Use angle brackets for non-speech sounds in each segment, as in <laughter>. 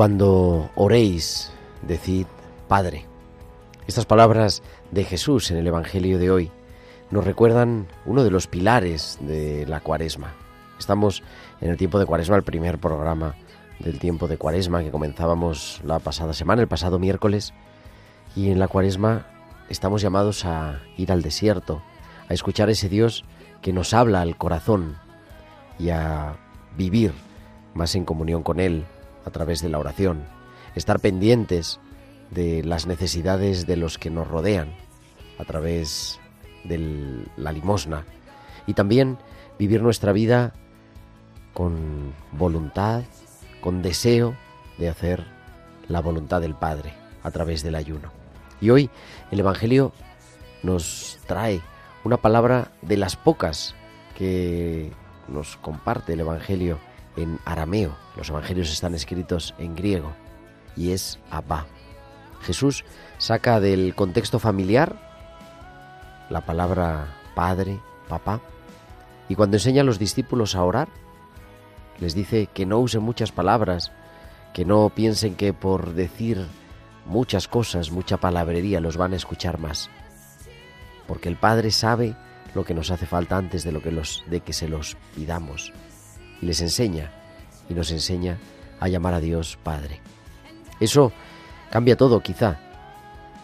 Cuando oréis, decid Padre. Estas palabras de Jesús en el Evangelio de hoy nos recuerdan uno de los pilares de la cuaresma. Estamos en el tiempo de cuaresma, el primer programa del tiempo de cuaresma que comenzábamos la pasada semana, el pasado miércoles. Y en la cuaresma estamos llamados a ir al desierto, a escuchar a ese Dios que nos habla al corazón y a vivir más en comunión con Él a través de la oración, estar pendientes de las necesidades de los que nos rodean a través de la limosna y también vivir nuestra vida con voluntad, con deseo de hacer la voluntad del Padre a través del ayuno. Y hoy el Evangelio nos trae una palabra de las pocas que nos comparte el Evangelio en arameo. Los Evangelios están escritos en griego y es Abba. Jesús saca del contexto familiar la palabra padre, papá, y cuando enseña a los discípulos a orar, les dice que no usen muchas palabras, que no piensen que por decir muchas cosas, mucha palabrería, los van a escuchar más. Porque el Padre sabe lo que nos hace falta antes de lo que los de que se los pidamos. Y les enseña y nos enseña a llamar a Dios Padre. Eso cambia todo, quizá.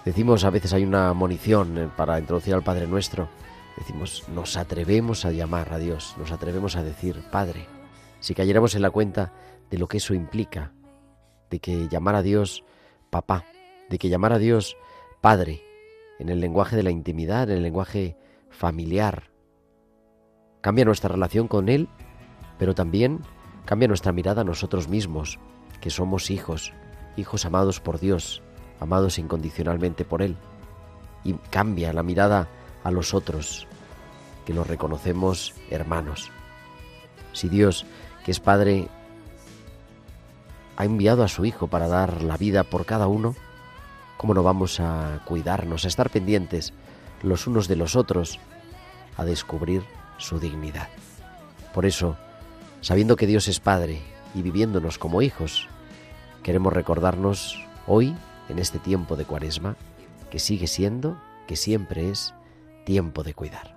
Decimos a veces hay una munición eh, para introducir al Padre Nuestro. Decimos, nos atrevemos a llamar a Dios, nos atrevemos a decir Padre. Si cayéramos en la cuenta de lo que eso implica, de que llamar a Dios papá, de que llamar a Dios Padre, en el lenguaje de la intimidad, en el lenguaje familiar, cambia nuestra relación con Él, pero también cambia nuestra mirada a nosotros mismos, que somos hijos, hijos amados por Dios, amados incondicionalmente por Él. Y cambia la mirada a los otros, que los reconocemos hermanos. Si Dios, que es Padre, ha enviado a su Hijo para dar la vida por cada uno, ¿cómo no vamos a cuidarnos, a estar pendientes los unos de los otros, a descubrir su dignidad? Por eso, sabiendo que Dios es Padre y viviéndonos como hijos, queremos recordarnos hoy, en este tiempo de Cuaresma, que sigue siendo, que siempre es, tiempo de cuidar.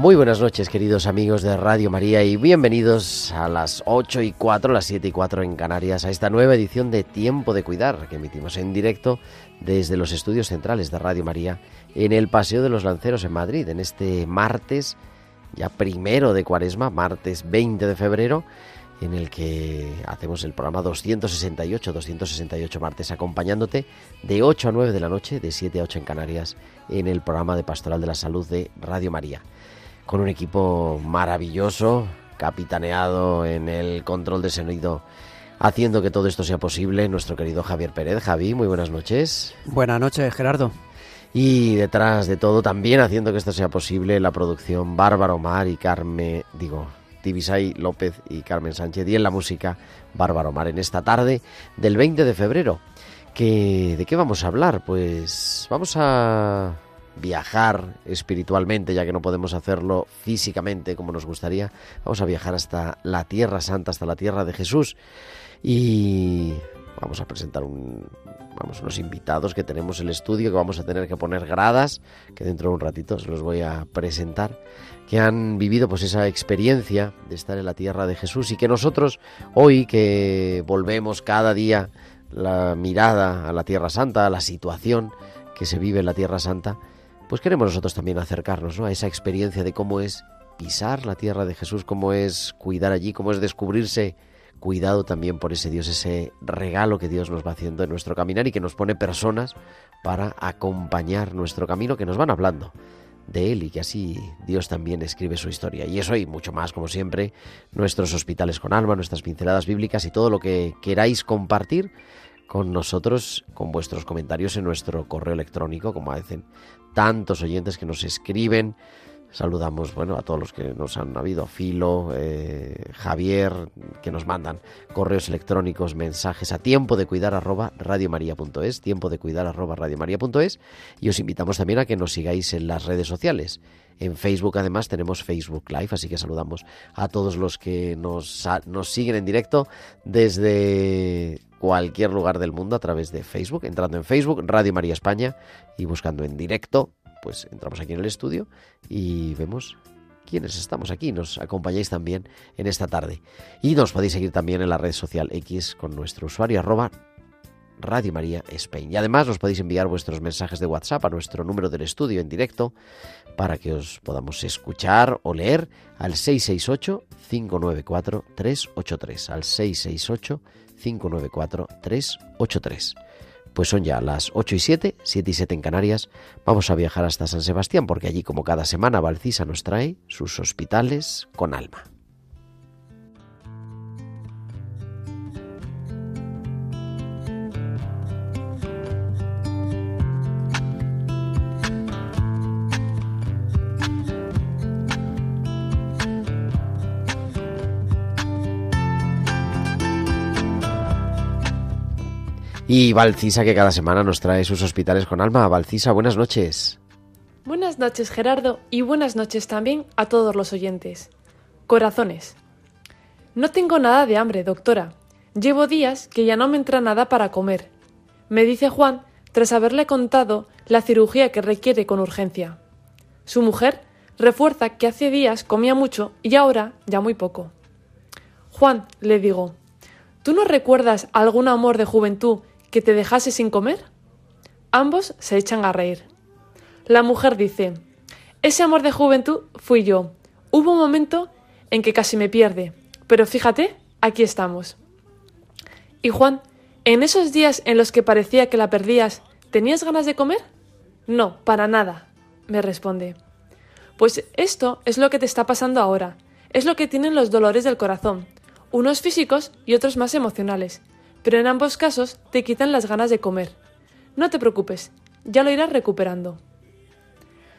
Muy buenas noches, queridos amigos de Radio María, y bienvenidos a las 8 y 4, las 7 y 4 en Canarias, a esta nueva edición de Tiempo de Cuidar, que emitimos en directo desde los estudios centrales de Radio María en el Paseo de los Lanceros en Madrid, en este martes, ya primero de Cuaresma, martes 20 de febrero, en el que hacemos el programa 268, 268 martes, acompañándote de 8 a 9 de la noche, de 7 a 8 en Canarias, en el programa de Pastoral de la Salud de Radio María con un equipo maravilloso, capitaneado en el control de sonido, haciendo que todo esto sea posible, nuestro querido Javier Pérez. Javi, muy buenas noches. Buenas noches, Gerardo. Y detrás de todo, también haciendo que esto sea posible, la producción Bárbara Omar y Carmen, digo, Tibisay López y Carmen Sánchez y en la música Bárbaro Mar en esta tarde del 20 de febrero. Que, ¿De qué vamos a hablar? Pues vamos a viajar espiritualmente, ya que no podemos hacerlo físicamente como nos gustaría. Vamos a viajar hasta la Tierra Santa, hasta la Tierra de Jesús. Y vamos a presentar un, unos invitados que tenemos en el estudio, que vamos a tener que poner gradas, que dentro de un ratito os los voy a presentar, que han vivido pues esa experiencia de estar en la tierra de Jesús y que nosotros hoy que volvemos cada día la mirada a la Tierra Santa, a la situación que se vive en la Tierra Santa, pues queremos nosotros también acercarnos a esa experiencia de cómo es pisar la tierra de Jesús, cómo es cuidar allí, cómo es descubrirse cuidado también por ese Dios, ese regalo que Dios nos va haciendo en nuestro caminar y que nos pone personas para acompañar nuestro camino, que nos van hablando de Él y que así Dios también escribe su historia. Y eso y mucho más, como siempre, nuestros hospitales con alma, nuestras pinceladas bíblicas y todo lo que queráis compartir con nosotros, con vuestros comentarios en nuestro correo electrónico, como hacen tantos oyentes que nos escriben Saludamos bueno, a todos los que nos han habido, Filo, eh, Javier, que nos mandan correos electrónicos, mensajes a tiempo de cuidar arroba radiomaria.es, tiempo de cuidar arroba radiomaria.es y os invitamos también a que nos sigáis en las redes sociales. En Facebook además tenemos Facebook Live, así que saludamos a todos los que nos, nos siguen en directo desde cualquier lugar del mundo a través de Facebook, entrando en Facebook, Radio María España y buscando en directo pues entramos aquí en el estudio y vemos quiénes estamos aquí. Nos acompañáis también en esta tarde. Y nos podéis seguir también en la red social X con nuestro usuario arroba Radio María Spain. Y además nos podéis enviar vuestros mensajes de WhatsApp a nuestro número del estudio en directo para que os podamos escuchar o leer al 668-594-383. Al 668-594-383. Pues son ya las 8 y 7, 7 y 7 en Canarias. Vamos a viajar hasta San Sebastián porque allí como cada semana Valcisa nos trae sus hospitales con alma. Y Valcisa, que cada semana nos trae sus hospitales con alma. Valcisa, buenas noches. Buenas noches, Gerardo, y buenas noches también a todos los oyentes. Corazones. No tengo nada de hambre, doctora. Llevo días que ya no me entra nada para comer. Me dice Juan, tras haberle contado la cirugía que requiere con urgencia. Su mujer refuerza que hace días comía mucho y ahora ya muy poco. Juan, le digo, ¿tú no recuerdas algún amor de juventud que te dejase sin comer? Ambos se echan a reír. La mujer dice, ese amor de juventud fui yo. Hubo un momento en que casi me pierde, pero fíjate, aquí estamos. Y Juan, en esos días en los que parecía que la perdías, ¿tenías ganas de comer? No, para nada, me responde. Pues esto es lo que te está pasando ahora, es lo que tienen los dolores del corazón, unos físicos y otros más emocionales, pero en ambos casos te quitan las ganas de comer. No te preocupes, ya lo irás recuperando.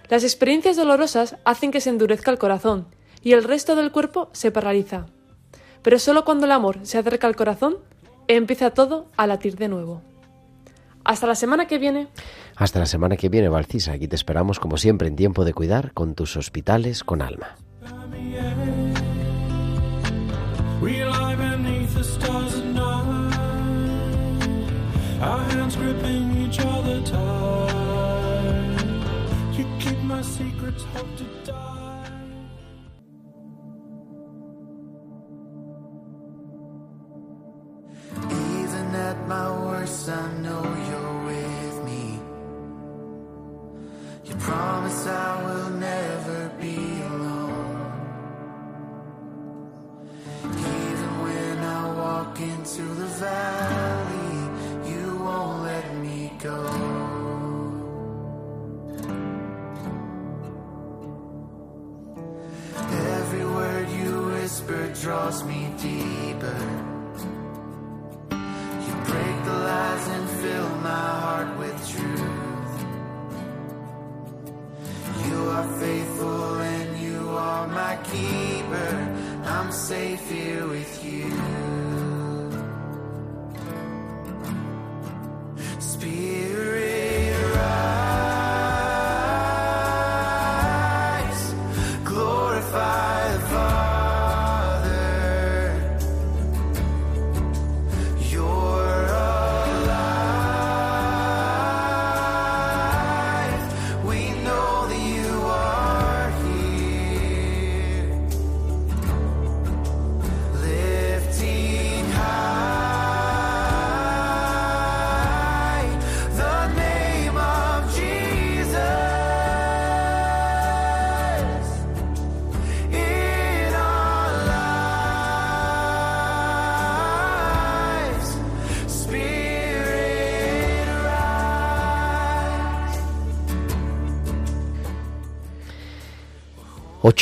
Las experiencias dolorosas hacen que se endurezca el corazón y el resto del cuerpo se paraliza. Pero solo cuando el amor se acerca al corazón, empieza todo a latir de nuevo. Hasta la semana que viene. Hasta la semana que viene, Valcisa. Aquí te esperamos como siempre en tiempo de cuidar con tus hospitales con alma. Our hands gripping each other tight. You keep my secrets, hope to die. Even at my worst, I know you're with me. You promise I will never be alone. Even when I walk into the valley won't let me go. Every word you whisper draws me deeper. You break the lies and fill my heart with truth. You are faithful and you are my keeper. I'm I'm safe here with you. Spirit,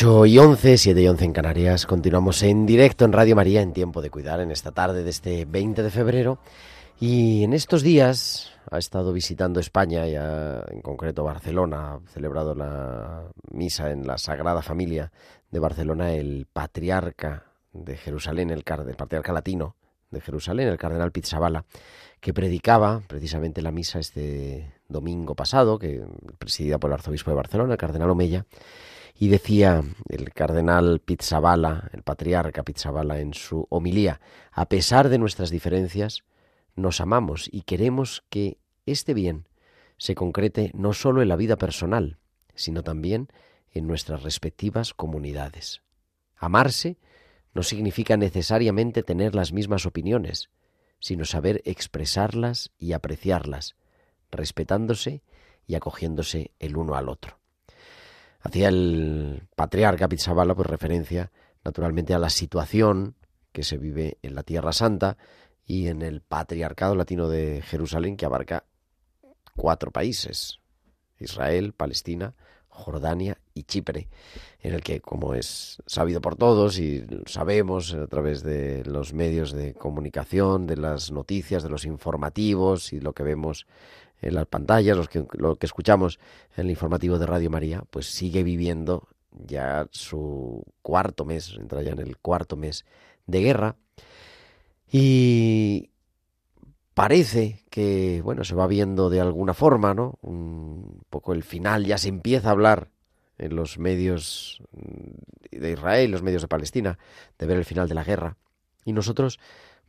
8 y 11, 7 y 11 en Canarias. Continuamos en directo en Radio María en Tiempo de Cuidar en esta tarde de este 20 de febrero. Y en estos días ha estado visitando España, ya en concreto Barcelona, ha celebrado la misa en la Sagrada Familia de Barcelona el patriarca de Jerusalén, el, el patriarca latino de Jerusalén, el cardenal Pizzabala, que predicaba precisamente la misa este domingo pasado, que presidida por el arzobispo de Barcelona, el cardenal Omeya, y decía el cardenal Pizzabala, el patriarca Pizzabala, en su homilía, a pesar de nuestras diferencias, nos amamos y queremos que este bien se concrete no solo en la vida personal, sino también en nuestras respectivas comunidades. Amarse no significa necesariamente tener las mismas opiniones, sino saber expresarlas y apreciarlas, respetándose y acogiéndose el uno al otro. Hacía el patriarca Pizzabala pues referencia naturalmente a la situación que se vive en la Tierra Santa y en el patriarcado latino de Jerusalén que abarca cuatro países, Israel, Palestina, Jordania y Chipre, en el que, como es sabido por todos y sabemos a través de los medios de comunicación, de las noticias, de los informativos y lo que vemos en las pantallas, los que, lo que escuchamos en el informativo de Radio María, pues sigue viviendo ya su cuarto mes, entra ya en el cuarto mes de guerra y parece que, bueno, se va viendo de alguna forma, ¿no? Un poco el final, ya se empieza a hablar en los medios de Israel, los medios de Palestina, de ver el final de la guerra. Y nosotros,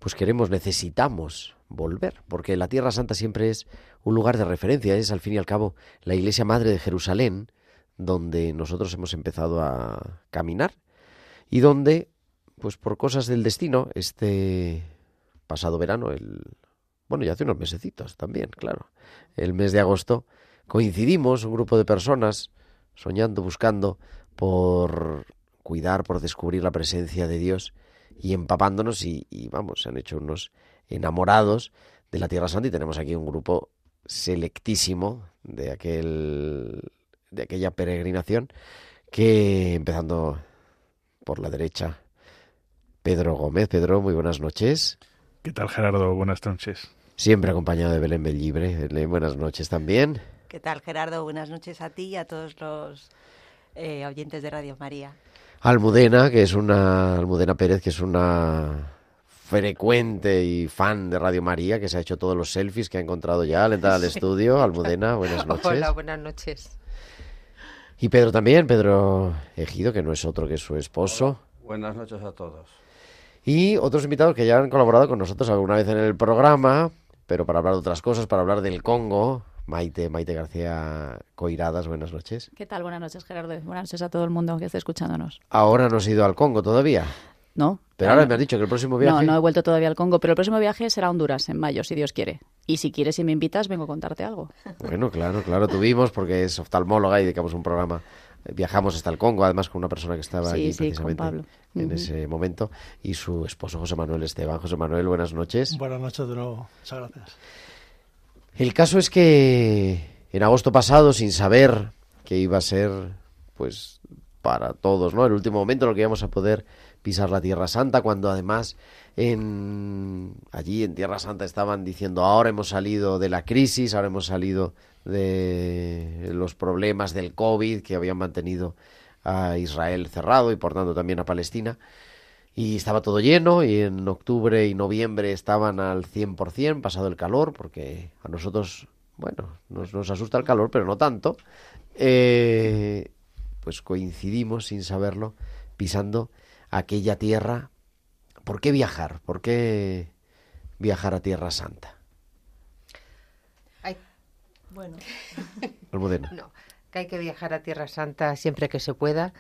pues queremos, necesitamos volver, porque la Tierra Santa siempre es un lugar de referencia, es al fin y al cabo la Iglesia Madre de Jerusalén, donde nosotros hemos empezado a caminar y donde, pues por cosas del destino, este pasado verano, el bueno, ya hace unos mesecitos también, claro, el mes de agosto, coincidimos un grupo de personas soñando, buscando por cuidar, por descubrir la presencia de Dios y empapándonos y, y vamos, se han hecho unos enamorados de la Tierra Santa y tenemos aquí un grupo selectísimo de aquel de aquella peregrinación que empezando por la derecha Pedro Gómez. Pedro, muy buenas noches. ¿Qué tal, Gerardo? Buenas noches. Siempre acompañado de Belén Bellibre. Belén, buenas noches también. ¿Qué tal, Gerardo? Buenas noches a ti y a todos los eh, oyentes de Radio María. Almudena, que es una Almudena Pérez, que es una frecuente y fan de Radio María, que se ha hecho todos los selfies que ha encontrado ya al entrar al estudio. Almudena, buenas <laughs> noches. Hola, buenas noches. Y Pedro también, Pedro Ejido, que no es otro que su esposo. Buenas noches a todos. Y otros invitados que ya han colaborado con nosotros alguna vez en el programa, pero para hablar de otras cosas, para hablar del Congo. Maite, Maite García Coiradas, buenas noches. ¿Qué tal? Buenas noches, Gerardo. Buenas noches a todo el mundo que esté escuchándonos. Ahora no has ido al Congo todavía. No. Pero ahora me has dicho que el próximo viaje. No, no he vuelto todavía al Congo, pero el próximo viaje será a Honduras, en mayo, si Dios quiere. Y si quieres y me invitas, vengo a contarte algo. Bueno, claro, claro, tuvimos, porque es oftalmóloga y dedicamos un programa. Viajamos hasta el Congo, además con una persona que estaba Sí, allí sí, precisamente Pablo. en ese momento, y su esposo José Manuel Esteban. José Manuel, buenas noches. Buenas noches de nuevo. Muchas gracias. El caso es que en agosto pasado, sin saber que iba a ser, pues, para todos, ¿no? El último momento en que íbamos a poder pisar la Tierra Santa, cuando además en allí en Tierra Santa estaban diciendo ahora hemos salido de la crisis, ahora hemos salido de los problemas del COVID que habían mantenido a Israel cerrado y por tanto también a Palestina. Y estaba todo lleno y en octubre y noviembre estaban al 100% pasado el calor, porque a nosotros, bueno, nos, nos asusta el calor, pero no tanto. Eh, pues coincidimos sin saberlo pisando aquella tierra. ¿Por qué viajar? ¿Por qué viajar a Tierra Santa? Ay, bueno, <laughs> no, que hay que viajar a Tierra Santa siempre que se pueda,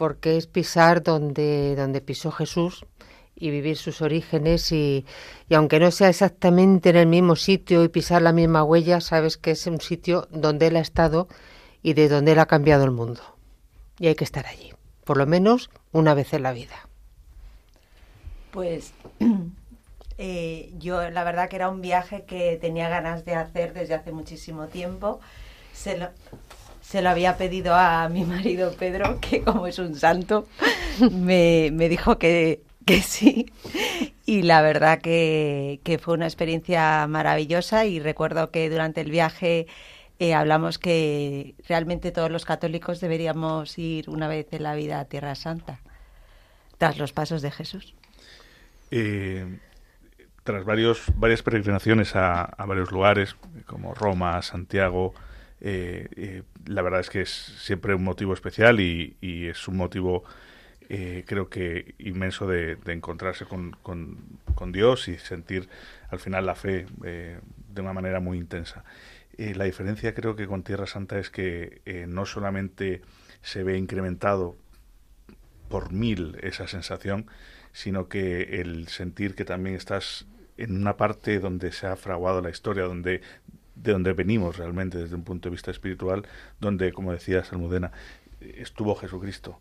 porque es pisar donde, donde pisó Jesús y vivir sus orígenes y, y aunque no sea exactamente en el mismo sitio y pisar la misma huella, sabes que es un sitio donde él ha estado y de donde él ha cambiado el mundo. Y hay que estar allí, por lo menos una vez en la vida. Pues <clears throat> eh, yo la verdad que era un viaje que tenía ganas de hacer desde hace muchísimo tiempo. Se lo, se lo había pedido a mi marido Pedro, que como es un santo, me, me dijo que, que sí. Y la verdad que, que fue una experiencia maravillosa y recuerdo que durante el viaje eh, hablamos que realmente todos los católicos deberíamos ir una vez en la vida a Tierra Santa, tras los pasos de Jesús. Eh, tras varios, varias peregrinaciones a, a varios lugares, como Roma, Santiago, eh, eh, la verdad es que es siempre un motivo especial y, y es un motivo, eh, creo que inmenso de, de encontrarse con, con- con Dios y sentir al final la fe de una manera muy intensa. La diferencia creo que con Tierra Santa es que no solamente se ve incrementado por mil esa sensación, sino que el sentir que también estás en una parte donde se ha fraguado la historia, donde de donde venimos realmente desde un punto de vista espiritual, donde, como decía Salmudena, estuvo Jesucristo.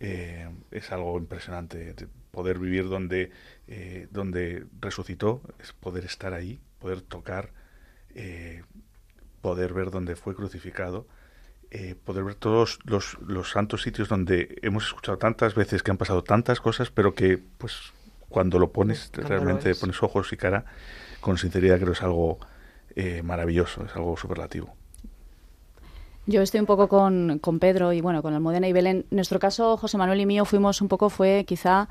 Eh, es algo impresionante de poder vivir donde, eh, donde resucitó, es poder estar ahí, poder tocar, eh, poder ver donde fue crucificado, eh, poder ver todos los, los santos sitios donde hemos escuchado tantas veces que han pasado tantas cosas, pero que pues cuando lo pones, Cuando realmente pones ojos y cara, con sinceridad creo que es algo eh, maravilloso, es algo superlativo. Yo estoy un poco con, con Pedro y bueno, con Almudena y Belén. En nuestro caso, José Manuel y mío fuimos un poco, fue quizá,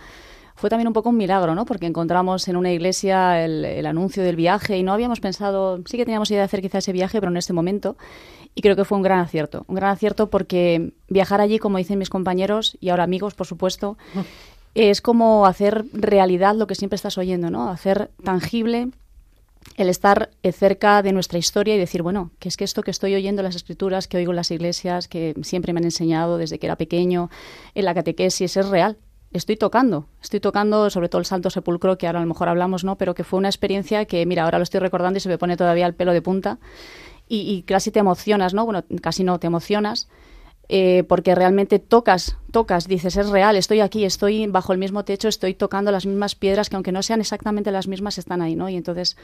fue también un poco un milagro, ¿no? Porque encontramos en una iglesia el, el anuncio del viaje y no habíamos pensado, sí que teníamos idea de hacer quizá ese viaje, pero en este momento. Y creo que fue un gran acierto. Un gran acierto porque viajar allí, como dicen mis compañeros y ahora amigos, por supuesto, es como hacer realidad lo que siempre estás oyendo, ¿no? Hacer tangible el estar eh, cerca de nuestra historia y decir, bueno, que es que esto que estoy oyendo en las escrituras, que oigo en las iglesias, que siempre me han enseñado desde que era pequeño, en la catequesis, es real. Estoy tocando, estoy tocando sobre todo el Santo Sepulcro, que ahora a lo mejor hablamos, ¿no? Pero que fue una experiencia que, mira, ahora lo estoy recordando y se me pone todavía el pelo de punta y, casi te emocionas, ¿no? Bueno, casi no, te emocionas eh, porque realmente tocas, tocas, dices, es real, estoy aquí, estoy bajo el mismo techo, estoy tocando las mismas piedras que aunque no sean exactamente las mismas, están ahí, ¿no? Y entonces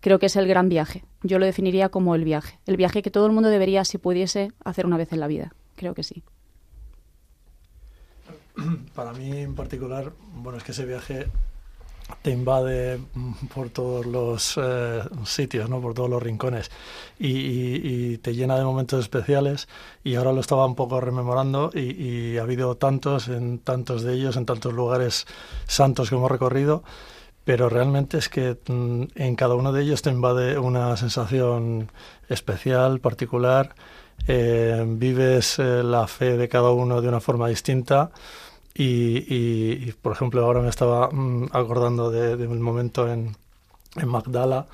creo que es el gran viaje. Yo lo definiría como el viaje. El viaje que todo el mundo debería, si pudiese, hacer una vez en la vida. Creo que sí. <clears throat> Para mí en particular, bueno, es que ese viaje te invade mm, por todos los eh, sitios, ¿no? por todos los rincones y, te llena de momentos especiales y ahora lo estaba un poco rememorando y, y ha habido tantos en tantos de ellos, en tantos lugares santos que hemos recorrido, pero realmente es que mm, en cada uno de ellos te invade una sensación especial, particular, eh, vives eh, la fe de cada uno de una forma distinta. Y, y- por ejemplo, ahora me estaba mm, acordando de, de momento en, en Magdala,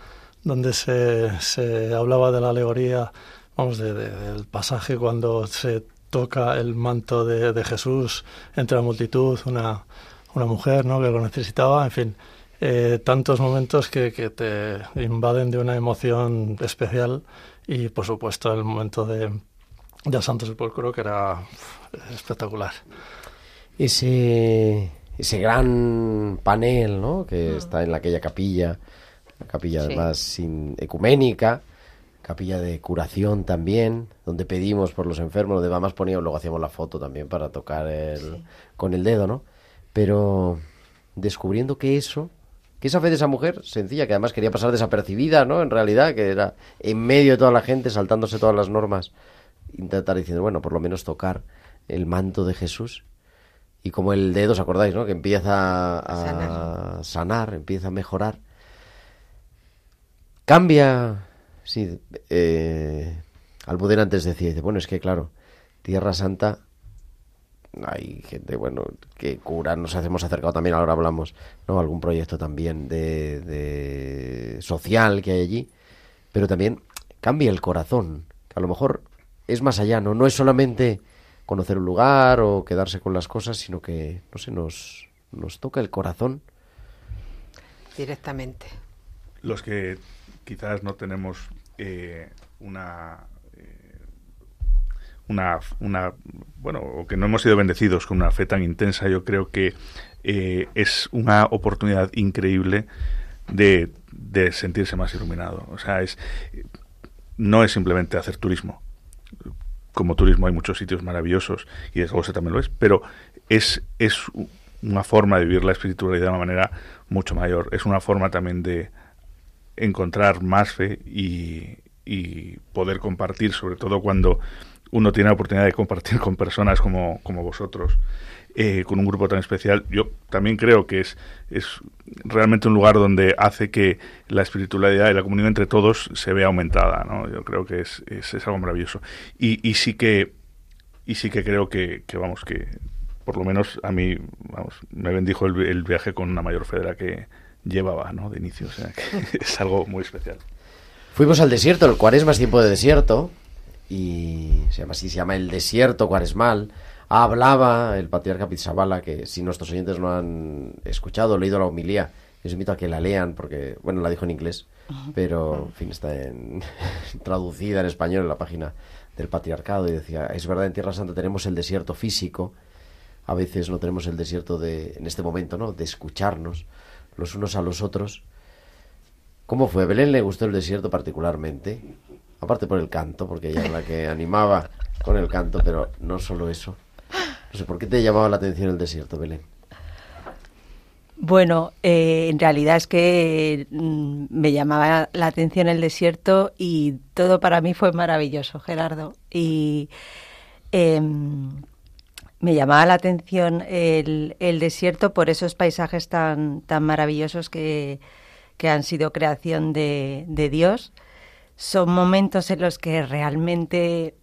donde se, se hablaba de la alegoría, vamos, de- de- del pasaje cuando se toca el manto de, de Jesús entre la multitud, una, una mujer ¿no? que lo necesitaba, en fin, eh, tantos momentos que, que te invaden de una emoción especial y, por supuesto, el momento de, del Santo Sepulcro, que era espectacular. Ese, ese gran panel, ¿no? Que está en aquella capilla, la capilla Sí. además sin, ecuménica, capilla de curación también, donde pedimos por los enfermos, donde además poníamos, luego hacíamos la foto también para tocar el, con el dedo, ¿no? Pero descubriendo que eso, que esa fe de esa mujer, sencilla, que además quería pasar desapercibida, ¿no? En realidad, que era en medio de toda la gente, saltándose todas las normas, intentar diciendo, bueno, por lo menos tocar el manto de Jesús y como el dedo, ¿os acordáis, no? Que empieza a Sanar. sanar, empieza a mejorar. Cambia, sí, eh, Almudena antes decía, dice, bueno, es que claro, Tierra Santa, hay gente, bueno, que cura, nos hemos acercado también, ahora hablamos, ¿no? Algún proyecto también de, de social que hay allí, pero también cambia el corazón, que a lo mejor es más allá, ¿no? No es solamente conocer un lugar o quedarse con las cosas, sino que, no sé, nos, nos toca el corazón. Directamente. los que quizás no tenemos eh, una una una bueno o que no hemos sido bendecidos con una fe tan intensa yo creo que eh, es una oportunidad increíble de, de sentirse más iluminado o sea es no es simplemente hacer turismo como turismo hay muchos sitios maravillosos y desde luego también lo es, pero es, es una forma de vivir la espiritualidad de una manera mucho mayor. Es una forma también de encontrar más fe y poder compartir, sobre todo cuando uno tiene la oportunidad de compartir con personas como, como vosotros, eh, con un grupo tan especial. Yo también creo que es, es realmente un lugar donde hace que la espiritualidad y la comunión entre todos se vea aumentada. ¿no? Yo creo que es, es, algo maravilloso. Y, y sí que y sí que creo que, que, vamos que por lo menos a mí vamos me bendijo el viaje con una mayor fe de la que llevaba no de inicio o sea que <laughs> es algo muy especial Fuimos al desierto, el cuaresma es tiempo de desierto, y se llama así, se llama el desierto cuaresmal. Hablaba el patriarca Pizzabala, que si nuestros oyentes no han escuchado leído la homilía, les invito a que la lean, porque, bueno, la dijo en inglés, pero, en fin, está en, <laughs> traducida en español en la página del patriarcado, y decía, es verdad, en Tierra Santa tenemos el desierto físico, a veces no tenemos el desierto de, en este momento, ¿no?, de escucharnos los unos a los otros, ¿Cómo fue? ¿A Belén le gustó el desierto particularmente? Aparte por el canto, porque ella es la que animaba con el canto, pero no solo eso. No sé, ¿por qué te llamaba la atención el desierto, Belén? Bueno, eh, en realidad es que mm, me llamaba la atención el desierto y todo para mí fue maravilloso, Gerardo. Y em, me llamaba la atención el, el desierto por esos paisajes tan, tan maravillosos que, que han sido creación de, de Dios. Son momentos en los que realmente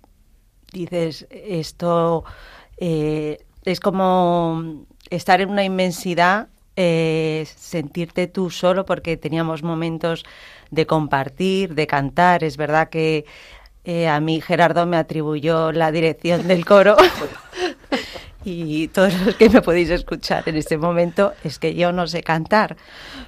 dices, esto eh, es como estar en una inmensidad, eh, sentirte tú solo, porque teníamos momentos de compartir, de cantar. Es verdad que eh, a mí Gerardo me atribuyó la dirección del coro. <laughs> Y todos los que me podéis escuchar en este momento es que yo no sé cantar,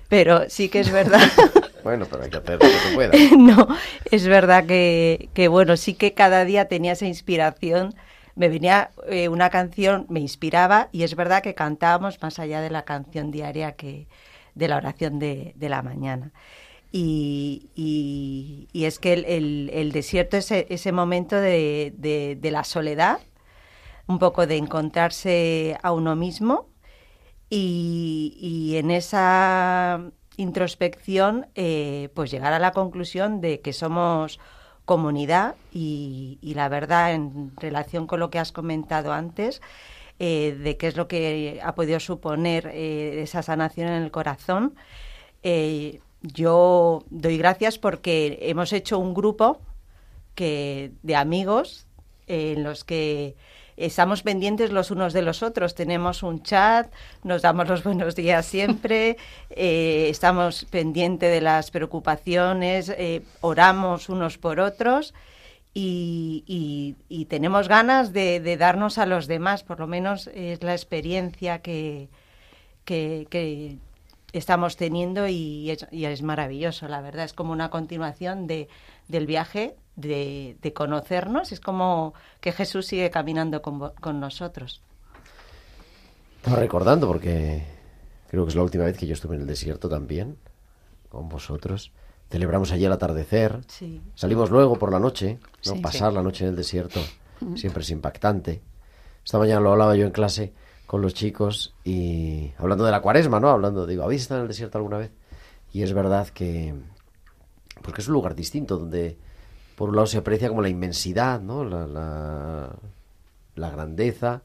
pero sí que es verdad. <laughs> Bueno, pero hay que hacer lo que pueda. <laughs> no, es verdad que, que, bueno, sí que cada día tenía esa inspiración. Me venía eh, una canción, me inspiraba y es verdad que cantábamos más allá de la canción diaria que de la oración de, de la mañana. Y, y- es que el, el- desierto es ese momento de, de- de la soledad, un poco de encontrarse a uno mismo y, y en esa introspección eh, pues llegar a la conclusión de que somos comunidad y, la verdad en relación con lo que has comentado antes eh, de qué es lo que ha podido suponer eh, esa sanación en el corazón. Yo doy gracias porque hemos hecho un grupo que de amigos en los que estamos pendientes los unos de los otros. Tenemos un chat, nos damos los buenos días siempre, <laughs> eh, estamos pendientes de las preocupaciones, eh, oramos unos por otros y, y- y tenemos ganas de, de darnos a los demás, por lo menos es la experiencia que, que, que estamos teniendo y es, y es maravilloso, la verdad. Es como una continuación de, del viaje de, de conocernos. Es como que Jesús sigue caminando con, con nosotros. Estaba recordando porque creo que es la última vez que yo estuve en el desierto también, con vosotros. Celebramos allí el atardecer. Sí. Salimos luego por la noche, ¿no? Sí. Pasar la noche en el desierto siempre es impactante. Esta mañana lo hablaba yo en clase con los chicos y hablando de la cuaresma, ¿no? Hablando, digo, ¿habéis estado en el desierto alguna vez? Y es verdad que, porque es un lugar distinto donde por un lado se aprecia como la inmensidad, ¿no? La, la, la grandeza,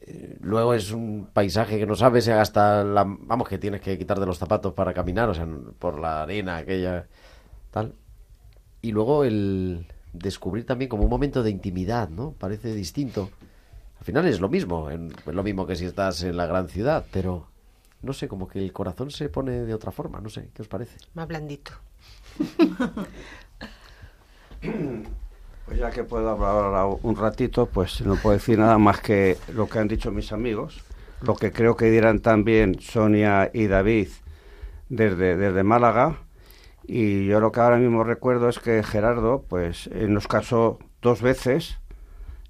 eh, luego es un paisaje que no sabes hasta la, vamos que tienes que quitarte los zapatos para caminar, o sea, por la arena aquella tal. Y luego el descubrir también como un momento de intimidad, ¿no? Parece distinto. Al final es lo mismo, en- es lo mismo que si estás en la gran ciudad, pero no sé, como que el corazón se pone de otra forma, no sé, ¿qué os parece? Más blandito. <laughs> Pues ya que puedo hablar un ratito, pues no puedo decir nada más que lo que han dicho mis amigos, lo que creo que dirán también Sonia y David desde, desde Málaga. Y yo lo que ahora mismo recuerdo es que Gerardo, pues, nos casó dos veces.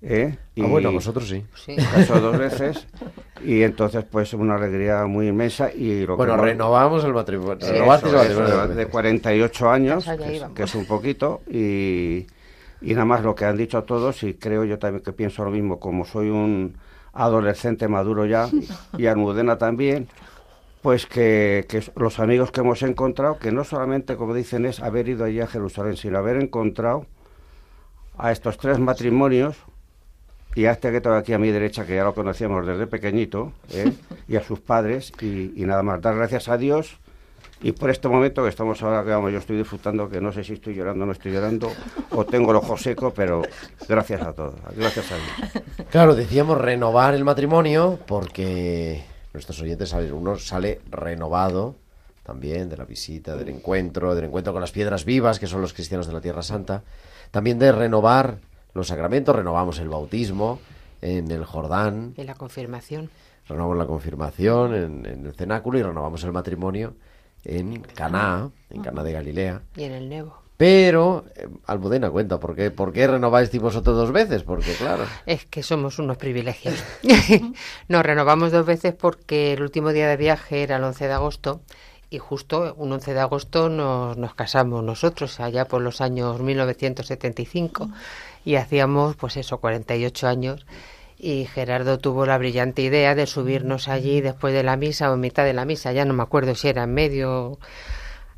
¿Eh? Ah, bueno, vosotros sí. Sí. <laughs> Casó dos veces. Y entonces, pues, una alegría muy inmensa. Y lo Bueno, que renovamos el matrimonio. eso, renovasteis el eso, matrimonio de veces. 48 años, que es, que es un poquito, y, y nada más lo que han dicho todos, y creo yo también que pienso lo mismo, como soy un adolescente maduro ya, y Almudena también, pues que, que los amigos que hemos encontrado, que no solamente, como dicen, es haber ido allí a Jerusalén, sino haber encontrado a estos tres matrimonios, y a este que tengo aquí a mi derecha, que ya lo conocíamos desde pequeñito, ¿eh? <laughs> y a sus padres, y, y nada más, dar gracias a Dios y por este momento que estamos ahora, que vamos, yo estoy disfrutando, que no sé si estoy llorando o no estoy llorando, o tengo el ojo seco, pero gracias a todos, gracias a Dios. Claro, decíamos renovar el matrimonio porque nuestros oyentes, ¿sabes? uno sale renovado también de la visita, del encuentro, del encuentro con las piedras vivas, que son los cristianos de la Tierra Santa, también de renovar los sacramentos, renovamos el bautismo en el Jordán, Y la confirmación. renovamos la confirmación en, en el cenáculo y renovamos el matrimonio en Caná, en Caná de Galilea. Y en el Nebo. Pero, eh, Almudena, cuenta, ¿por qué, ¿por qué renováis vosotros dos veces? Porque, claro, Es que somos unos privilegios. <laughs> Nos renovamos dos veces porque el último día de viaje era el 11 de agosto y justo un 11 de agosto nos, nos casamos nosotros, allá por los años 1975 y hacíamos pues eso, 48 años y Gerardo tuvo la brillante idea de subirnos allí después de la misa o en mitad de la misa, ya no me acuerdo si era en medio,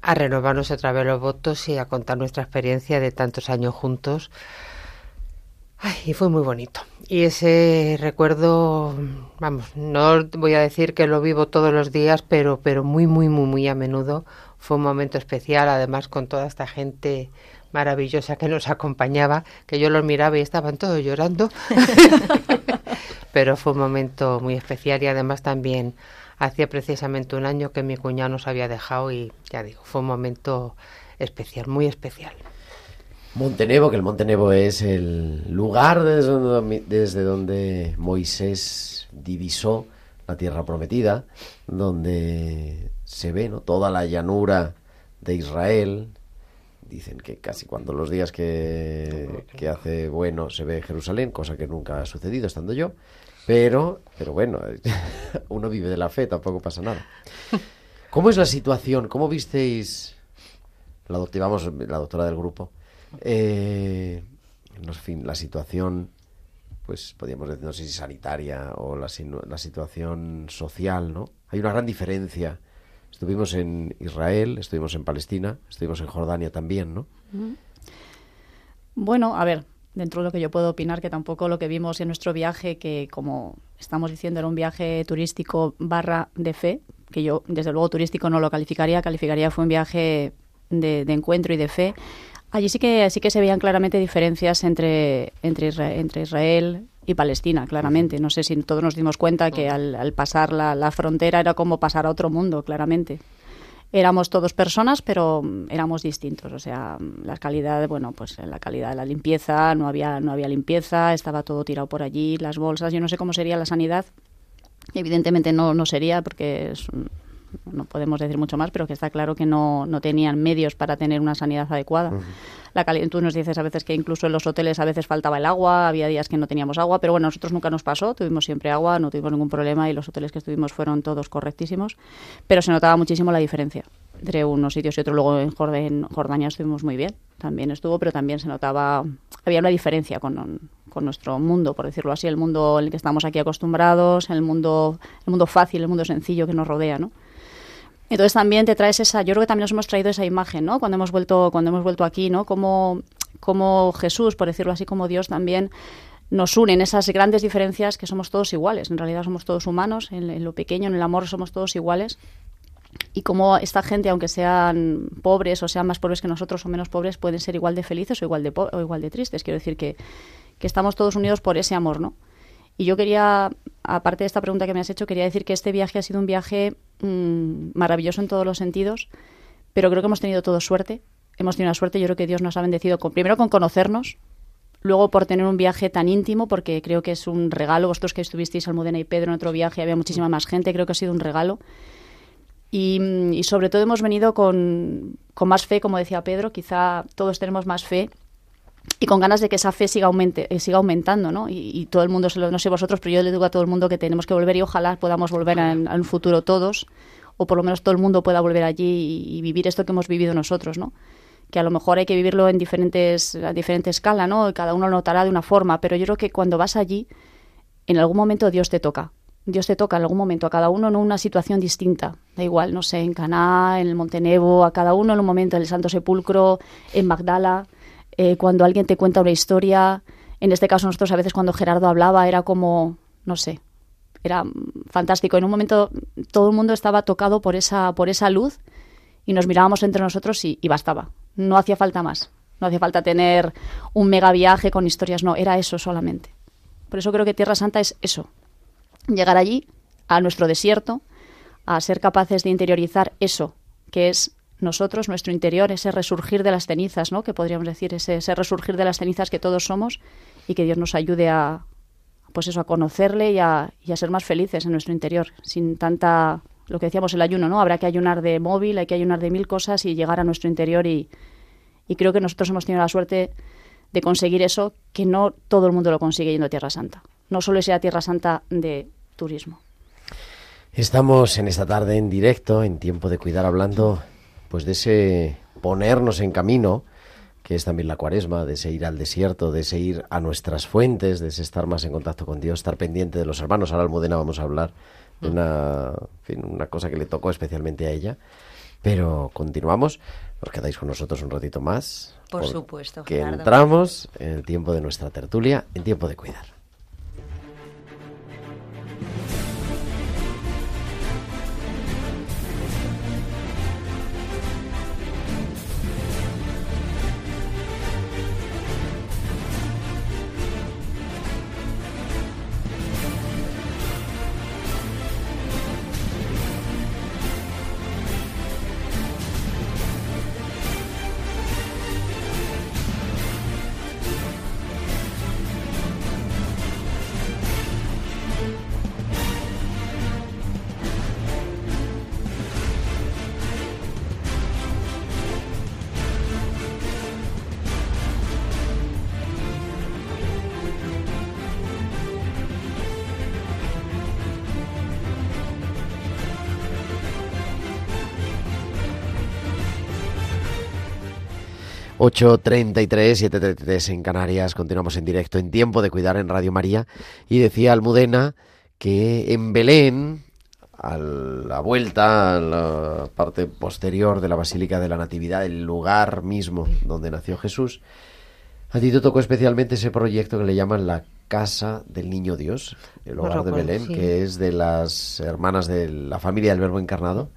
a renovarnos otra vez los votos y a contar nuestra experiencia de tantos años juntos. Y fue muy bonito. Y ese recuerdo, vamos, no voy a decir que lo vivo todos los días, pero, pero muy, muy, muy, muy a menudo. Fue un momento especial, además con toda esta gente maravillosa que nos acompañaba, que yo los miraba y estaban todos llorando. <laughs> pero fue un momento muy especial y además también hacía precisamente un año que mi cuñado nos había dejado y ya digo, fue un momento especial, muy especial. Montenebo, que el Montenebo es el lugar desde donde, desde donde Moisés divisó la tierra prometida, donde se ve ¿no? toda la llanura de Israel. Dicen que casi cuando los días que, que hace bueno se ve Jerusalén, cosa que nunca ha sucedido estando yo. Pero, pero bueno, <laughs> uno vive de la fe, tampoco pasa nada. ¿Cómo es la situación? ¿Cómo visteis la, vamos, la doctora del grupo? Eh, en fin, la situación, pues podríamos decir, no sé si sanitaria o la, la situación social, ¿no? Hay una gran diferencia. Estuvimos en Israel, estuvimos en Palestina, estuvimos en Jordania también, ¿no? Bueno, a ver, dentro de lo que yo puedo opinar, que tampoco lo que vimos en nuestro viaje, que como estamos diciendo era un viaje turístico barra de fe, que yo desde luego turístico no lo calificaría, calificaría fue un viaje de, de encuentro y de fe. Allí sí que sí que se veían claramente diferencias entre, entre, entre Israel y Palestina, claramente. No sé si todos nos dimos cuenta que al, al pasar la, la frontera era como pasar a otro mundo, claramente éramos todos personas, pero éramos distintos. O sea, la calidad, bueno, pues la calidad de la limpieza, no había, no había limpieza, estaba todo tirado por allí, las bolsas. Yo no sé cómo sería la sanidad. Evidentemente no, no sería, porque es un- no podemos decir mucho más, pero que está claro que no, no tenían medios para tener una sanidad adecuada. La cali- tú nos dices a veces que incluso en los hoteles a veces faltaba el agua, había días que no teníamos agua, pero bueno, a nosotros nunca nos pasó, tuvimos siempre agua, no tuvimos ningún problema y los hoteles que estuvimos fueron todos correctísimos, pero se notaba muchísimo la diferencia entre unos sitios y otros. Luego en, Jord- en Jordania estuvimos muy bien, también estuvo, pero también se notaba, había una diferencia con, con nuestro mundo, por decirlo así, el mundo en el que estamos aquí acostumbrados, el mundo, el mundo fácil, el mundo sencillo que nos rodea, ¿no? Entonces también te traes esa, yo creo que también nos hemos traído esa imagen, ¿no? Cuando hemos vuelto, cuando hemos vuelto aquí, ¿no? Como, como Jesús, por decirlo así, como Dios también nos unen esas grandes diferencias que somos todos iguales. En realidad somos todos humanos, en, lo pequeño, en el amor somos todos iguales. Y como esta gente, aunque sean pobres o sean más pobres que nosotros o menos pobres, pueden ser igual de felices o igual de, o igual de tristes. Quiero decir que, que estamos todos unidos por ese amor, ¿no? Y yo quería, aparte de esta pregunta que me has hecho, quería decir que este viaje ha sido un viaje mm, maravilloso en todos los sentidos, pero creo que hemos tenido todo suerte. Hemos tenido una suerte, yo creo que Dios nos ha bendecido con, primero con conocernos, luego por tener un viaje tan íntimo, porque creo que es un regalo. Vosotros que estuvisteis Almudena y Pedro en otro viaje, había muchísima más gente, creo que ha sido un regalo. Y, mm, y sobre todo hemos venido con, con más fe, como decía Pedro, quizá todos tenemos más fe y con ganas de que esa fe siga, aumente, eh, siga aumentando, ¿no? Y, todo el mundo, no sé vosotros, pero yo le digo a todo el mundo que tenemos que volver y ojalá podamos volver a un futuro todos, o por lo menos todo el mundo pueda volver allí y, vivir esto que hemos vivido nosotros, ¿no? Que a lo mejor hay que vivirlo en diferentes, a diferente escala, ¿no? Cada uno lo notará de una forma, pero yo creo que cuando vas allí, en algún momento Dios te toca. Dios te toca en algún momento, a cada uno en una situación distinta. Da igual, no sé, en Caná, en el Montenevo, a cada uno en un momento, en el Santo Sepulcro, en Magdala, eh, cuando alguien te cuenta una historia. En este caso, nosotros a veces cuando Gerardo hablaba era como, no sé, era fantástico. En un momento todo el mundo estaba tocado por esa, por esa luz y nos mirábamos entre nosotros y bastaba. No hacía falta más. No hacía falta tener un mega viaje con historias, no, era eso solamente. Por eso creo que Tierra Santa es eso. Llegar allí, a nuestro desierto, a ser capaces de interiorizar eso, que es nosotros, nuestro interior, ese resurgir de las cenizas, ¿no? Que podríamos decir, ese, resurgir de las cenizas que todos somos y que Dios nos ayude a, pues eso, a conocerle y a, y a ser más felices en nuestro interior, sin tanta, lo que decíamos, el ayuno, ¿no? Habrá que ayunar de móvil, hay que ayunar de mil cosas y llegar a nuestro interior y, y creo que nosotros hemos tenido la suerte de conseguir eso que no todo el mundo lo consigue yendo a Tierra Santa. No solo sea Tierra Santa de turismo. Estamos en esta tarde en directo, en tiempo de cuidar, hablando pues de ese ponernos en camino, que es también la cuaresma, de ese ir al desierto, de ese ir a nuestras fuentes, de ese estar más en contacto con Dios, estar pendiente de los hermanos. Ahora Almudena vamos a hablar de una, en fin, una cosa que le tocó especialmente a ella. Pero continuamos, os quedáis con nosotros un ratito más. Por supuesto, Que entramos en el tiempo de nuestra tertulia, en tiempo de cuidar. Ocho treinta y tres, siete treinta y tres en Canarias. Continuamos en directo en Tiempo de Cuidar en Radio María. Y decía Almudena que en Belén, a la vuelta, a la parte posterior de la Basílica de la Natividad, el lugar mismo donde nació Jesús, a ti te tocó especialmente ese proyecto que le llaman la Casa del Niño Dios, el hogar de Belén, sí. que es de las hermanas de la familia del Verbo Encarnado.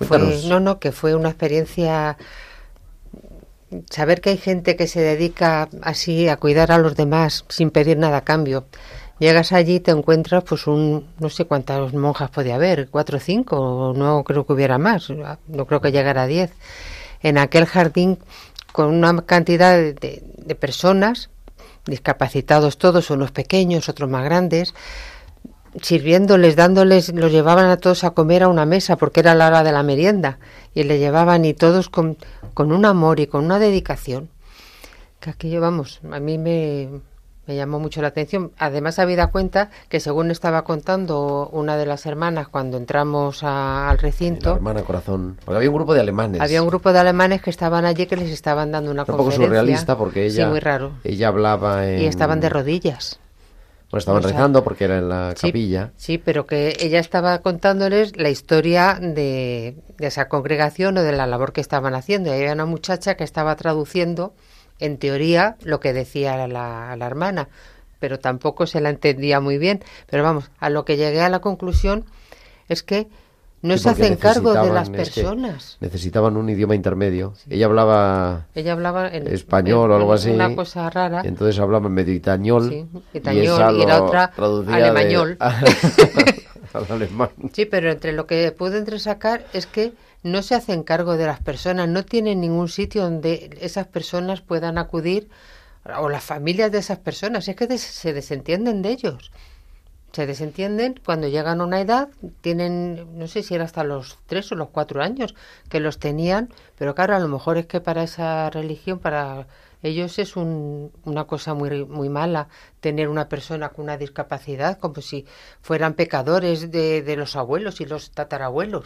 Fue- no, no, que fue una experiencia. Saber que hay gente que se dedica así a cuidar a los demás sin pedir nada a cambio. Llegas allí y te encuentras, pues, un. No sé cuántas monjas podía haber, cuatro o cinco, no creo que hubiera más, no creo que llegara a diez. En aquel jardín con una cantidad de, personas, discapacitados todos, unos pequeños, otros más grandes, sirviéndoles, dándoles, los llevaban a todos a comer a una mesa porque era la hora de la merienda y le llevaban y todos con, con un amor y con una dedicación que aquello, vamos, a mí me, me llamó mucho la atención. Además, había cuenta que según estaba contando una de las hermanas cuando entramos a- al La recinto, hermana corazón. Porque había un grupo de alemanes. había un grupo de alemanes que estaban allí que les estaban dando una un poco conferencia. surrealista porque ella, Sí, muy raro. ella hablaba en... Y estaban de rodillas. Bueno, estaban O sea, rezando porque era en la Sí, capilla. Sí, pero que ella estaba contándoles la historia de, de esa congregación o de la labor que estaban haciendo. Y había una muchacha que estaba traduciendo en teoría, lo que decía la, la hermana, pero tampoco se la entendía muy bien. Pero vamos, a lo que llegué a la conclusión es que no Sí, se hacen cargo de las personas. necesitaban un idioma intermedio. Ella hablaba Ella hablaba en español o algo así. Una cosa rara. Entonces hablaba medio itañol. Sí, y, itañol, esa y la otra de- alemañol. <laughs> al alemán. Sí, pero entre lo que puedo entresacar es que no se hacen cargo de las personas, no tienen ningún sitio donde esas personas puedan acudir o las familias de esas personas, es que des- se desentienden de ellos. Se desentienden cuando llegan a una edad, tienen, no sé si era hasta los tres o los cuatro años que los tenían, pero claro, a lo mejor es que para esa religión, para ellos es un- una cosa muy, muy mala tener una persona con una discapacidad, como si fueran pecadores de, de los abuelos y los tatarabuelos.